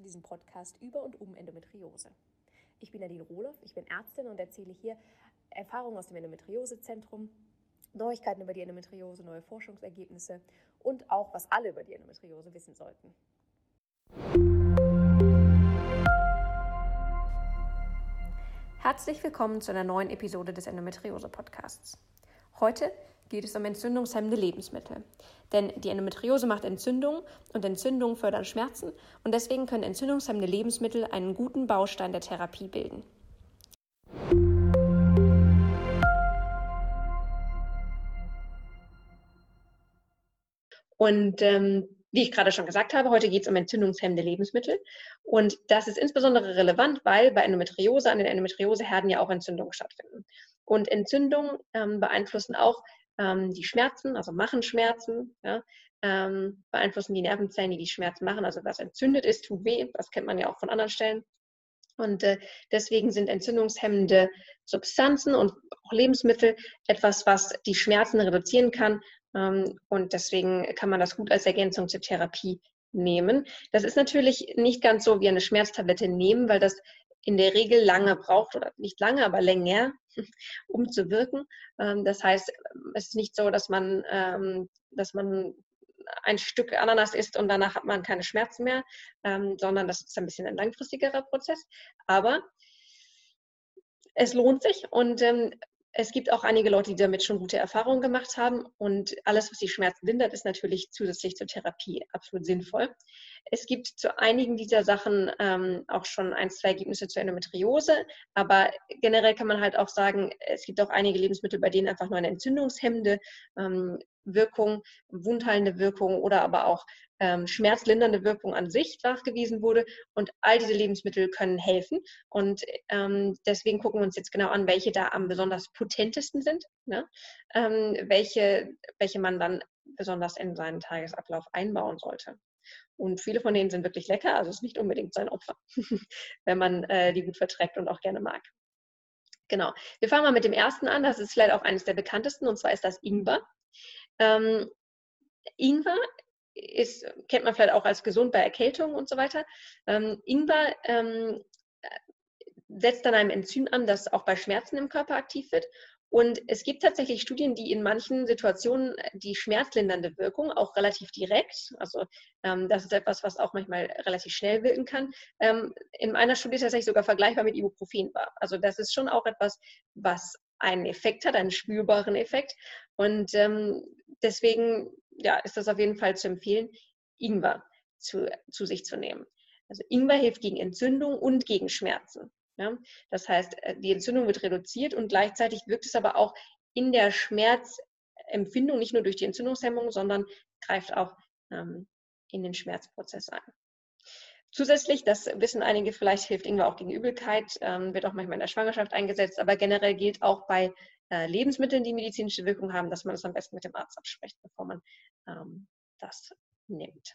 zu diesem Podcast über und um Endometriose. Ich bin Nadine Rohloff, ich bin Ärztin und erzähle hier Erfahrungen aus dem Endometriosezentrum, Neuigkeiten über die Endometriose, neue Forschungsergebnisse und auch, was alle über die Endometriose wissen sollten. Herzlich willkommen zu einer neuen Episode des Endometriose-Podcasts. Heute geht es um entzündungshemmende Lebensmittel. Denn die Endometriose macht Entzündungen und Entzündungen fördern Schmerzen und deswegen können entzündungshemmende Lebensmittel einen guten Baustein der Therapie bilden. Und ähm, wie ich gerade schon gesagt habe, heute geht es um entzündungshemmende Lebensmittel. Und das ist insbesondere relevant, weil bei Endometriose an den Endometrioseherden ja auch Entzündungen stattfinden. Und Entzündungen ähm, beeinflussen auch ähm, die Schmerzen, also machen Schmerzen, ja, ähm, beeinflussen die Nervenzellen, die die Schmerzen machen. Also was entzündet ist, tut weh. Das kennt man ja auch von anderen Stellen. Und äh, deswegen sind entzündungshemmende Substanzen und auch Lebensmittel etwas, was die Schmerzen reduzieren kann. Ähm, und deswegen kann man das gut als Ergänzung zur Therapie nehmen. Das ist natürlich nicht ganz so wie eine Schmerztablette nehmen, weil das in der Regel lange braucht oder nicht lange, aber länger, um zu wirken. Ähm, das heißt, es ist nicht so, dass man, ähm, dass man ein Stück Ananas isst und danach hat man keine Schmerzen mehr, ähm, sondern das ist ein bisschen ein langfristigerer Prozess. Aber es lohnt sich und es gibt auch einige Leute, die damit schon gute Erfahrungen gemacht haben. Und alles, was die Schmerzen lindert, ist natürlich zusätzlich zur Therapie absolut sinnvoll. Es gibt zu einigen dieser Sachen ähm, auch schon ein, zwei Ergebnisse zur Endometriose. Aber generell kann man halt auch sagen, es gibt auch einige Lebensmittel, bei denen einfach nur eine entzündungshemmende ähm, Wirkung, wundheilende Wirkung oder aber auch ähm, schmerzlindernde Wirkung an sich nachgewiesen wurde. Und all diese Lebensmittel können helfen. Und ähm, deswegen gucken wir uns jetzt genau an, welche da am besonders potentesten sind, ne? ähm, welche, welche man dann besonders in seinen Tagesablauf einbauen sollte. Und viele von denen sind wirklich lecker, also es ist nicht unbedingt sein Opfer, wenn man äh, die gut verträgt und auch gerne mag. Genau. Wir fangen mal mit dem ersten an. Das ist vielleicht auch eines der bekanntesten, und zwar ist das Ingwer. Ähm, Ingwer ist, kennt man vielleicht auch als gesund bei Erkältung und so weiter. Ähm, Ingwer ähm, setzt dann einem Enzym an, das auch bei Schmerzen im Körper aktiv wird. Und es gibt tatsächlich Studien, die in manchen Situationen die schmerzlindernde Wirkung auch relativ direkt, also ähm, das ist etwas, was auch manchmal relativ schnell wirken kann, ähm, in einer Studie tatsächlich sogar vergleichbar mit Ibuprofen war. Also das ist schon auch etwas, was einen Effekt hat, einen spürbaren Effekt. Und ähm, deswegen ja, ist das auf jeden Fall zu empfehlen, Ingwer zu, zu sich zu nehmen. Also Ingwer hilft gegen Entzündung und gegen Schmerzen. Ja? Das heißt, äh, die Entzündung wird reduziert und gleichzeitig wirkt es aber auch in der Schmerzempfindung, nicht nur durch die Entzündungshemmung, sondern greift auch ähm, in den Schmerzprozess ein. Zusätzlich, das wissen einige vielleicht, hilft Ingwer auch gegen Übelkeit, ähm, wird auch manchmal in der Schwangerschaft eingesetzt, aber generell gilt auch bei äh, Lebensmitteln, die medizinische Wirkung haben, dass man das am besten mit dem Arzt abspricht, bevor man ähm, das nimmt.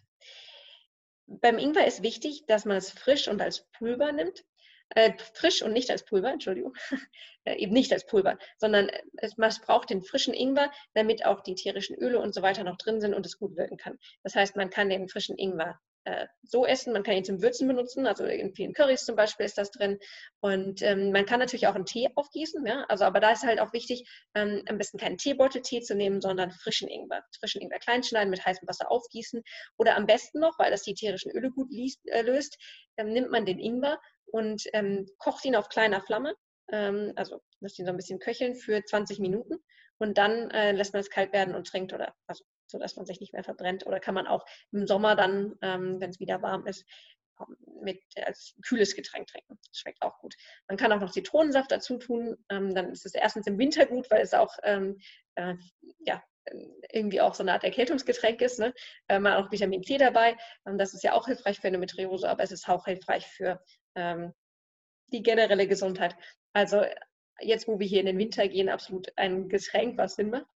Beim Ingwer ist wichtig, dass man es frisch und als Pulver nimmt. Äh, frisch und nicht als Pulver, Entschuldigung, äh, eben nicht als Pulver, sondern es, man braucht den frischen Ingwer, damit auch die ätherischen Öle und so weiter noch drin sind und es gut wirken kann. Das heißt, man kann den frischen Ingwer äh, so essen. Man kann ihn zum Würzen benutzen, also in vielen Currys zum Beispiel ist das drin. Und ähm, man kann natürlich auch einen Tee aufgießen, ja? also aber da ist halt auch wichtig, ähm, am besten keinen Teebeutel-Tee zu nehmen, sondern frischen Ingwer. Frischen Ingwer kleinschneiden, mit heißem Wasser aufgießen. Oder am besten noch, weil das die ätherischen Öle gut liest, äh, löst, ähm, nimmt man den Ingwer und ähm, kocht ihn auf kleiner Flamme. Ähm, also lässt ihn so ein bisschen köcheln für 20 Minuten und dann äh, lässt man es kalt werden und trinkt oder also sodass man sich nicht mehr verbrennt. Oder kann man auch im Sommer dann, ähm, wenn es wieder warm ist, mit als kühles Getränk trinken. Das schmeckt auch gut. Man kann auch noch Zitronensaft dazu tun. Ähm, dann ist es erstens im Winter gut, weil es auch ähm, äh, ja, irgendwie auch so eine Art Erkältungsgetränk ist. Ne? Äh, man hat auch Vitamin C dabei. Das ist ja auch hilfreich für eine Metriose, aber es ist auch hilfreich für die generelle Gesundheit. Also jetzt, wo wir hier in den Winter gehen, absolut ein Getränk, was Sinn macht.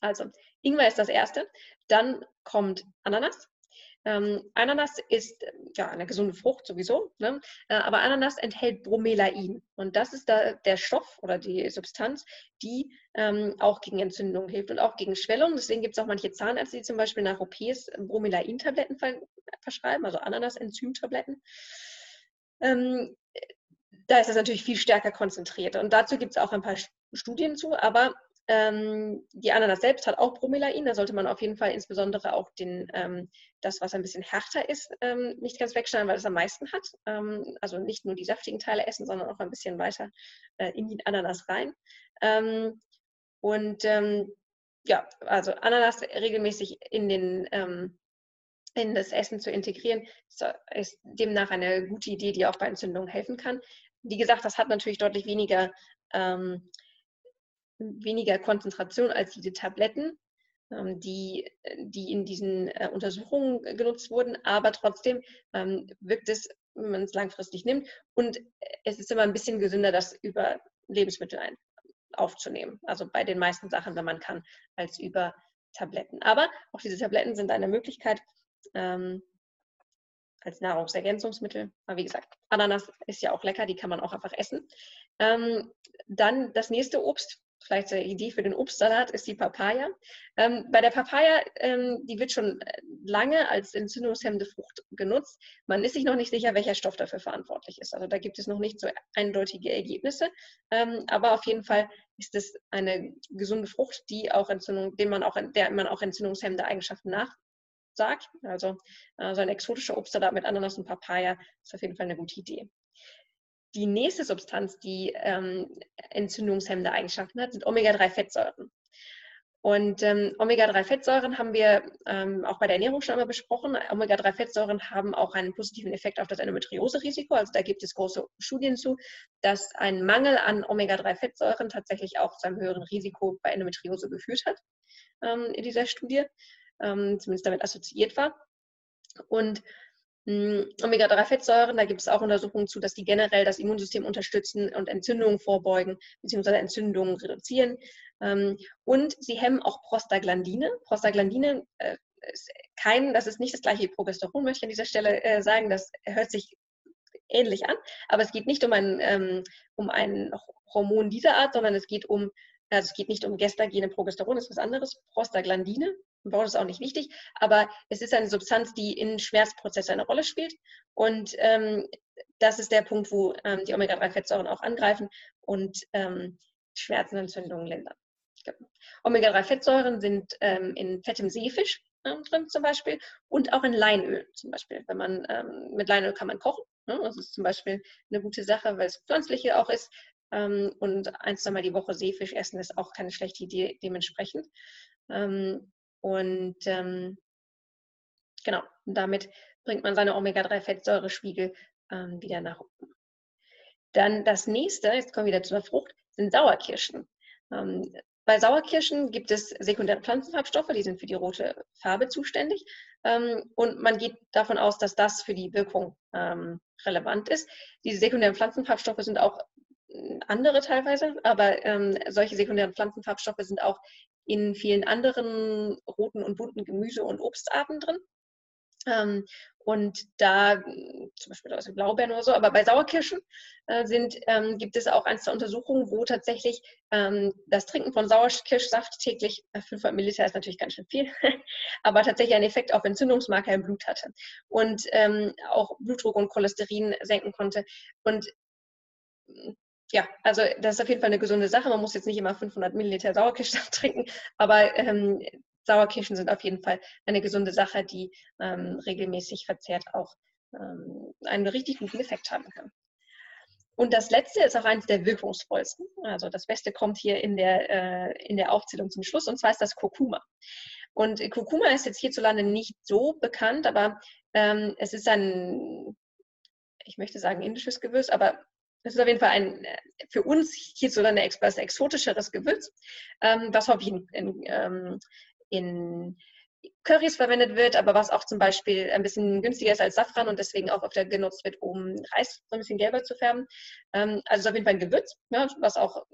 Also Ingwer ist das erste. Dann kommt Ananas. Ähm, Ananas ist ja eine gesunde Frucht sowieso, ne? Äh, aber Ananas enthält Bromelain und das ist da der Stoff oder die Substanz, die ähm, auch gegen Entzündung hilft und auch gegen Schwellung. Deswegen gibt es auch manche Zahnärzte, die zum Beispiel nach OPs Bromelain-Tabletten ver verschreiben, also Ananas-Enzymtabletten. Ähm, da ist es natürlich viel stärker konzentriert und dazu gibt es auch ein paar Studien zu, aber ähm, die Ananas selbst hat auch Bromelain, da sollte man auf jeden Fall insbesondere auch den, ähm, das, was ein bisschen härter ist, ähm, nicht ganz wegschneiden, weil es am meisten hat. Ähm, also nicht nur die saftigen Teile essen, sondern auch ein bisschen weiter äh, in die Ananas rein. Ähm, und ähm, ja, also Ananas regelmäßig in den in das Essen zu integrieren, ist demnach eine gute Idee, die auch bei Entzündungen helfen kann. Wie gesagt, das hat natürlich deutlich weniger ähm, weniger Konzentration als diese Tabletten, ähm, die, die in diesen äh, Untersuchungen genutzt wurden. Aber trotzdem ähm, wirkt es, wenn man es langfristig nimmt. Und es ist immer ein bisschen gesünder, das über Lebensmittel ein, aufzunehmen. Also bei den meisten Sachen, wenn man kann, als über Tabletten. Aber auch diese Tabletten sind eine Möglichkeit ähm, als Nahrungsergänzungsmittel. Aber wie gesagt, Ananas ist ja auch lecker, die kann man auch einfach essen. Ähm, dann das nächste Obst, vielleicht eine Idee für den Obstsalat ist die Papaya. Ähm, bei der Papaya, ähm, die wird schon äh, lange als entzündungshemmende Frucht genutzt. Man ist sich noch nicht sicher, welcher Stoff dafür verantwortlich ist. Also da gibt es noch nicht so eindeutige Ergebnisse. Ähm, aber auf jeden Fall ist es eine gesunde Frucht, die auch Entzündung, dem man auch, der man auch entzündungshemmende Eigenschaften nachsagt. Also äh, so ein exotischer Obstsalat mit Ananas und Papaya ist auf jeden Fall eine gute Idee. Die nächste Substanz, die ähm, entzündungshemmende Eigenschaften hat, sind Omega-3-Fettsäuren. Und ähm, Omega-3-Fettsäuren haben wir ähm, auch bei der Ernährung schon einmal besprochen. Omega-3-Fettsäuren haben auch einen positiven Effekt auf das Endometriose-Risiko. Also da gibt es große Studien zu, dass ein Mangel an Omega-3-Fettsäuren tatsächlich auch zu einem höheren Risiko bei Endometriose geführt hat ähm, in dieser Studie, ähm, zumindest damit assoziiert war. Und Omega-3-Fettsäuren, da gibt es auch Untersuchungen zu, dass die generell das Immunsystem unterstützen und Entzündungen vorbeugen bzw. Entzündungen reduzieren. Ähm, und sie hemmen auch Prostaglandine. Prostaglandine äh, ist kein, das ist nicht das gleiche wie Progesteron, möchte ich an dieser Stelle äh, sagen. Das hört sich ähnlich an, aber es geht nicht um ein, ähm, um ein Hormon dieser Art, sondern es geht um also es geht nicht um Gestagene, Progesteron das ist was anderes. Prostaglandine, Bauch ist auch nicht wichtig, aber es ist eine Substanz, die in Schmerzprozessen eine Rolle spielt. Und ähm, das ist der Punkt, wo ähm, die Omega-3-Fettsäuren auch angreifen und ähm, Schmerzen und Entzündungen lindern. Omega-3-Fettsäuren sind ähm, in fettem Seefisch ähm, drin zum Beispiel und auch in Leinöl zum Beispiel. Wenn man ähm, mit Leinöl kann man kochen. Ne? Das ist zum Beispiel eine gute Sache, weil es pflanzliche auch ist. Ähm, und ein, zweimal die Woche Seefisch essen ist auch keine schlechte Idee dementsprechend. Und ähm, genau, damit bringt man seine Omega-3-Fettsäurespiegel ähm, wieder nach oben. Dann das nächste, jetzt kommen wir wieder zu der Frucht, sind Sauerkirschen. Ähm, bei Sauerkirschen gibt es sekundäre Pflanzenfarbstoffe, die sind für die rote Farbe zuständig. Ähm, und man geht davon aus, dass das für die Wirkung ähm, relevant ist. Diese sekundären Pflanzenfarbstoffe sind auch andere teilweise, aber ähm, solche sekundären Pflanzenfarbstoffe sind auch in vielen anderen roten und bunten Gemüse- und Obstarten drin. Ähm, und da, zum Beispiel aus Blaubeeren oder so, aber bei Sauerkirschen äh, sind, ähm, gibt es auch einzelne Untersuchungen, wo tatsächlich ähm, das Trinken von Sauerkirschsaft täglich, 500 äh, Milliliter ist natürlich ganz schön viel, aber tatsächlich einen Effekt auf Entzündungsmarker im Blut hatte und ähm, auch Blutdruck und Cholesterin senken konnte. Und ja, also das ist auf jeden Fall eine gesunde Sache. Man muss jetzt nicht immer 500 Milliliter Sauerkirschsaft trinken, aber ähm, Sauerkirschen sind auf jeden Fall eine gesunde Sache, die ähm, regelmäßig verzehrt auch ähm, einen richtig guten Effekt haben kann. Und das letzte ist auch eines der wirkungsvollsten. Also das Beste kommt hier in der, äh, in der Aufzählung zum Schluss, und zwar ist das Kurkuma. Und Kurkuma ist jetzt hierzulande nicht so bekannt, aber ähm, es ist ein, ich möchte sagen indisches Gewürz, aber das ist auf jeden Fall ein äh, für uns hierzulande etwas exotischeres Gewürz, ähm, was häufig in, in, ähm, in, Currys verwendet wird, aber was auch zum Beispiel ein bisschen günstiger ist als Safran und deswegen auch öfter genutzt wird, um Reis so ein bisschen gelber zu färben. Ähm, also es ist auf jeden Fall ein Gewürz, ja, was auch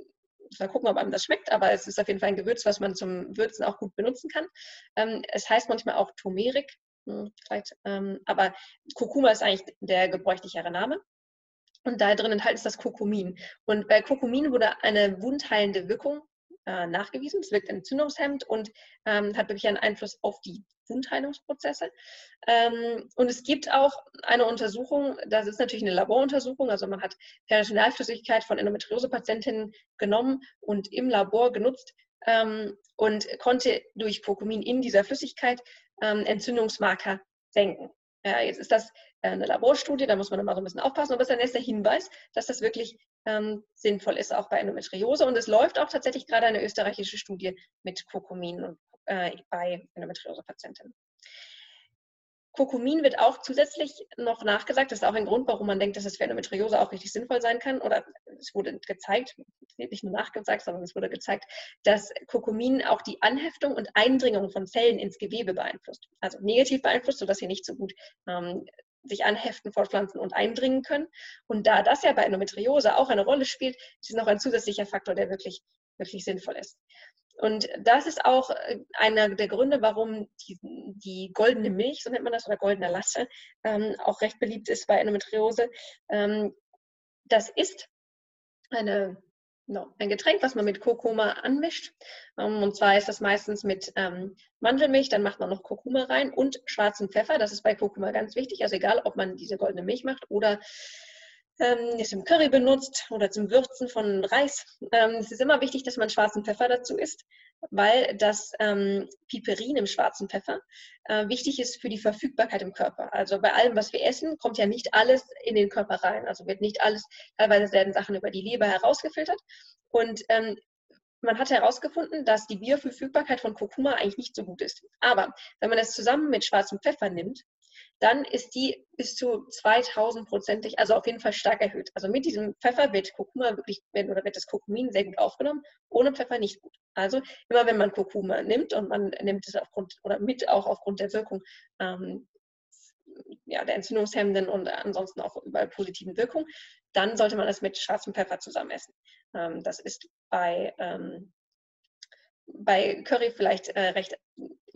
mal gucken, ob einem das schmeckt, aber es ist auf jeden Fall ein Gewürz, was man zum Würzen auch gut benutzen kann. Ähm, es heißt manchmal auch Turmeric, Hm, vielleicht, ähm, aber Kurkuma ist eigentlich der gebräuchlichere Name. Und da drin enthalten ist das Kurkumin. Und bei Kurkumin wurde eine wundheilende Wirkung äh, nachgewiesen. Es wirkt entzündungshemmend und ähm, hat wirklich einen Einfluss auf die Wundheilungsprozesse. Ähm, und es gibt auch eine Untersuchung, das ist natürlich eine Laboruntersuchung, also man hat Peritonealflüssigkeit von Endometriose-Patientinnen genommen und im Labor genutzt ähm, und konnte durch Kurkumin in dieser Flüssigkeit ähm, Entzündungsmarker senken. Ja, jetzt ist das äh, eine Laborstudie, da muss man immer so ein bisschen aufpassen, aber es ist ein erster Hinweis, dass das wirklich ähm, sinnvoll ist, auch bei Endometriose. Und es läuft auch tatsächlich gerade eine österreichische Studie mit Kurkumin äh, bei Endometriose-Patientinnen. Kurkumin wird auch zusätzlich noch nachgesagt. Das ist auch ein Grund, warum man denkt, dass es für Endometriose auch richtig sinnvoll sein kann. Oder es wurde gezeigt, nicht nur nachgesagt, sondern es wurde gezeigt, dass Kurkumin auch die Anheftung und Eindringung von Zellen ins Gewebe beeinflusst. Also negativ beeinflusst, sodass sie nicht so gut ähm, sich anheften, fortpflanzen und eindringen können. Und da das ja bei Endometriose auch eine Rolle spielt, ist es noch ein zusätzlicher Faktor, der wirklich, wirklich sinnvoll ist. Und das ist auch äh, einer der Gründe, warum die, die, goldene Milch, so nennt man das, oder goldene Lasse, ähm, auch recht beliebt ist bei Endometriose. Ähm, das ist eine, no, ein Getränk, was man mit Kurkuma anmischt. Ähm, und zwar ist das meistens mit ähm, Mandelmilch, dann macht man noch Kurkuma rein und schwarzen Pfeffer. Das ist bei Kurkuma ganz wichtig. Also egal, ob man diese goldene Milch macht oder ähm, im Curry benutzt oder zum Würzen von Reis. Ähm, es ist immer wichtig, dass man schwarzen Pfeffer dazu isst, weil das ähm, Piperin im schwarzen Pfeffer äh, wichtig ist für die Verfügbarkeit im Körper. Also bei allem, was wir essen, kommt ja nicht alles in den Körper rein. Also wird nicht alles, teilweise werden Sachen über die Leber herausgefiltert. Und ähm, man hat herausgefunden, dass die Bioverfügbarkeit von Kurkuma eigentlich nicht so gut ist. Aber wenn man es zusammen mit schwarzem Pfeffer nimmt, dann ist die bis zu 2000-prozentig, also auf jeden Fall stark erhöht. Also mit diesem Pfeffer wird Kurkuma wirklich, oder wird das Kurkumin sehr gut aufgenommen, ohne Pfeffer nicht gut. Also immer wenn man Kurkuma nimmt und man nimmt es aufgrund oder mit auch aufgrund der Wirkung ähm, ja, der entzündungshemmenden und ansonsten auch überall positiven Wirkung, dann sollte man das mit schwarzem Pfeffer zusammen essen. Ähm, das ist bei ähm, bei Curry vielleicht äh, recht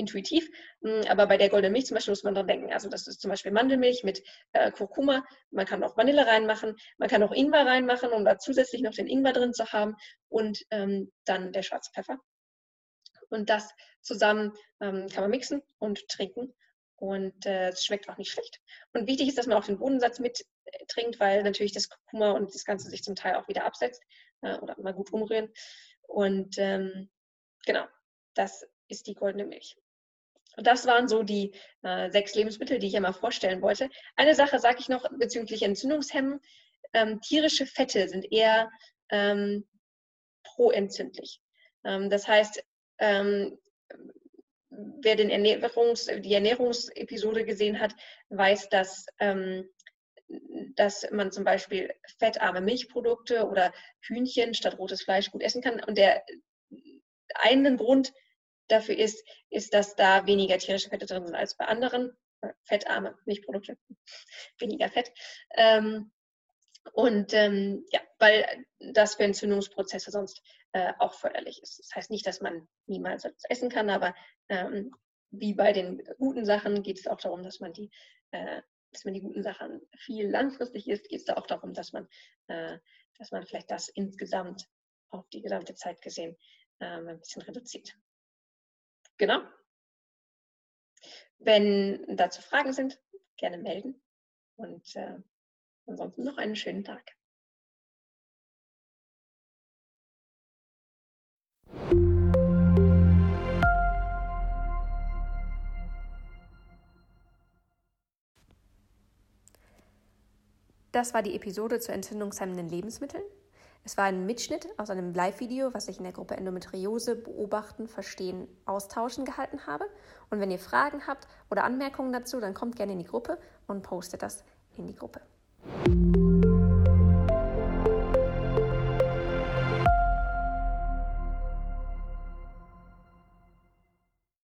intuitiv, mh, hm, aber bei der goldenen Milch zum Beispiel muss man dran denken. Also das ist zum Beispiel Mandelmilch mit äh, Kurkuma. Man kann auch Vanille reinmachen, man kann auch Ingwer reinmachen, um da zusätzlich noch den Ingwer drin zu haben und ähm, dann der schwarze Pfeffer. Und das zusammen ähm, kann man mixen und trinken und äh, es schmeckt auch nicht schlecht. Und wichtig ist, dass man auch den Bodensatz mit äh, trinkt, weil natürlich das Kurkuma und das Ganze sich zum Teil auch wieder absetzt äh, oder mal gut umrühren. Und ähm, Genau, das ist die goldene Milch. Das waren so die äh, sechs Lebensmittel, die ich einmal vorstellen wollte. Eine Sache sage ich noch bezüglich Entzündungshemmen. Ähm, tierische Fette sind eher ähm, proentzündlich. Ähm, das heißt, ähm, wer den Ernährungs-, die Ernährungsepisode gesehen hat, weiß, dass, ähm, dass man zum Beispiel fettarme Milchprodukte oder Hühnchen statt rotes Fleisch gut essen kann. Und der einen Grund dafür ist, ist, dass da weniger tierische Fette drin sind als bei anderen. Äh, fettarme Milchprodukte, weniger Fett. Ähm, und ähm, ja, weil das für Entzündungsprozesse sonst äh, auch förderlich ist. Das heißt nicht, dass man niemals etwas essen kann, aber ähm, wie bei den guten Sachen geht es auch darum, dass man die, äh, dass man die guten Sachen viel langfristig isst, geht es da auch darum, dass man, äh, dass man vielleicht das insgesamt auf die gesamte Zeit gesehen ähm, ein bisschen reduziert. Genau. Wenn dazu Fragen sind, gerne melden. Und äh, ansonsten noch einen schönen Tag. Das war die Episode zu entzündungshemmenden Lebensmitteln. Es war ein Mitschnitt aus einem Live-Video, was ich in der Gruppe Endometriose beobachten, verstehen, austauschen gehalten habe. Und wenn ihr Fragen habt oder Anmerkungen dazu, dann kommt gerne in die Gruppe und postet das in die Gruppe.